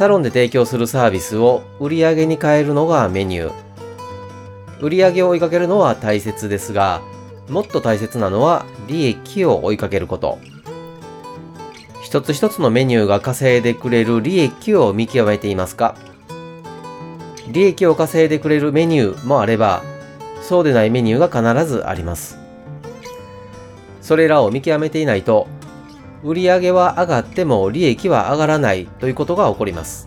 サロンで提供するサービスを売り上げに変えるのがメニュー。売り上げを追いかけるのは大切ですが、もっと大切なのは利益を追いかけること。一つ一つのメニューが稼いでくれる利益を見極めていますか？利益を稼いでくれるメニューもあれば、そうでないメニューが必ずあります。それらを見極めていないと、売上は上がっても利益は上がらないということが起こります。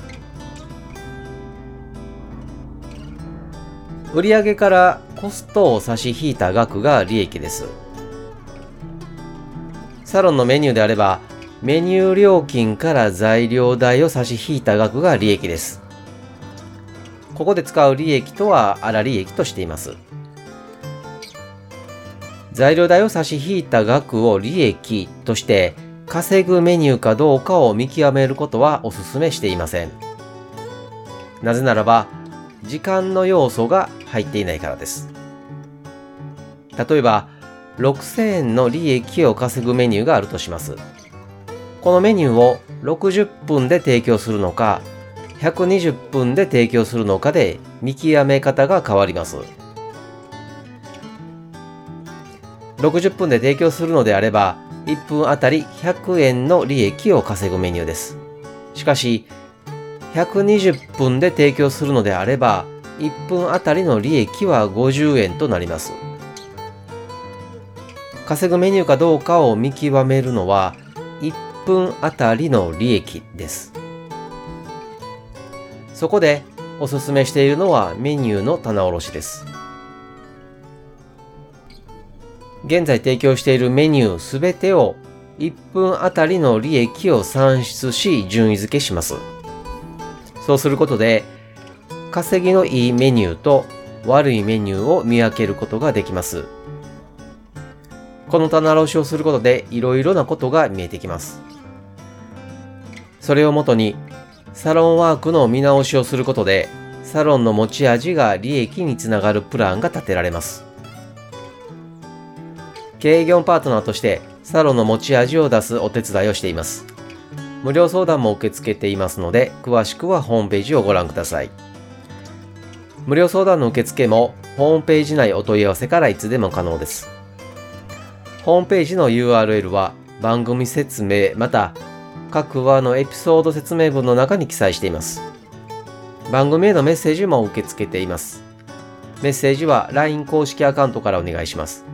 売上からコストを差し引いた額が利益です。サロンのメニューであれば、メニュー料金から材料代を差し引いた額が利益です。ここで使う利益とは粗利益としています。材料代を差し引いた額を利益として稼ぐメニューかどうかを見極めることはお勧めしていません。なぜならば、時間の要素が入っていないからです。例えば、6000円の利益を稼ぐメニューがあるとします。このメニューを60分で提供するのか、120分で提供するのかで見極め方が変わります。60分で提供するのであれば、1分あたり100円の利益を稼ぐメニューです。しかし、120分で提供するのであれば、1分あたりの利益は50円となります。稼ぐメニューかどうかを見極めるのは、1分あたりの利益です。そこでおすすめしているのはメニューの棚卸しです。現在提供しているメニューすべてを1分あたりの利益を算出し順位付けします。そうすることで稼ぎのいいメニューと悪いメニューを見分けることができます。この棚卸しをすることでいろいろなことが見えてきます。それをもとにサロンワークの見直しをすることでサロンの持ち味が利益につながるプランが立てられます。経営業パートナーとしてサロンの持ち味を出すお手伝いをしています。無料相談も受け付けていますので、詳しくはホームページをご覧ください。無料相談の受付もホームページ内お問い合わせからいつでも可能です。ホームページの URL は番組説明また各話のエピソード説明文の中に記載しています。番組へのメッセージも受け付けています。メッセージは LINE 公式アカウントからお願いします。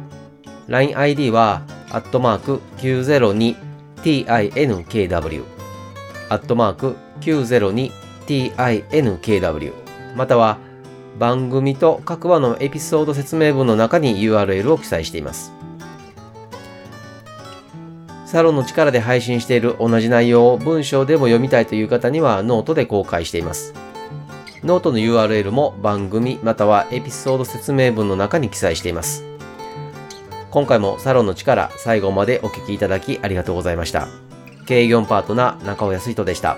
LINEID は、アットマーク 902tinkw、アットマーク 902tinkw、または、番組と各話のエピソード説明文の中に URL を記載しています。サロンの力で配信している同じ内容を文章でも読みたいという方にはノートで公開しています。ノートの URL も番組またはエピソード説明文の中に記載しています。今回もサロンの力最後までお聞きいただきありがとうございました。経営業パートナー中尾康人でした。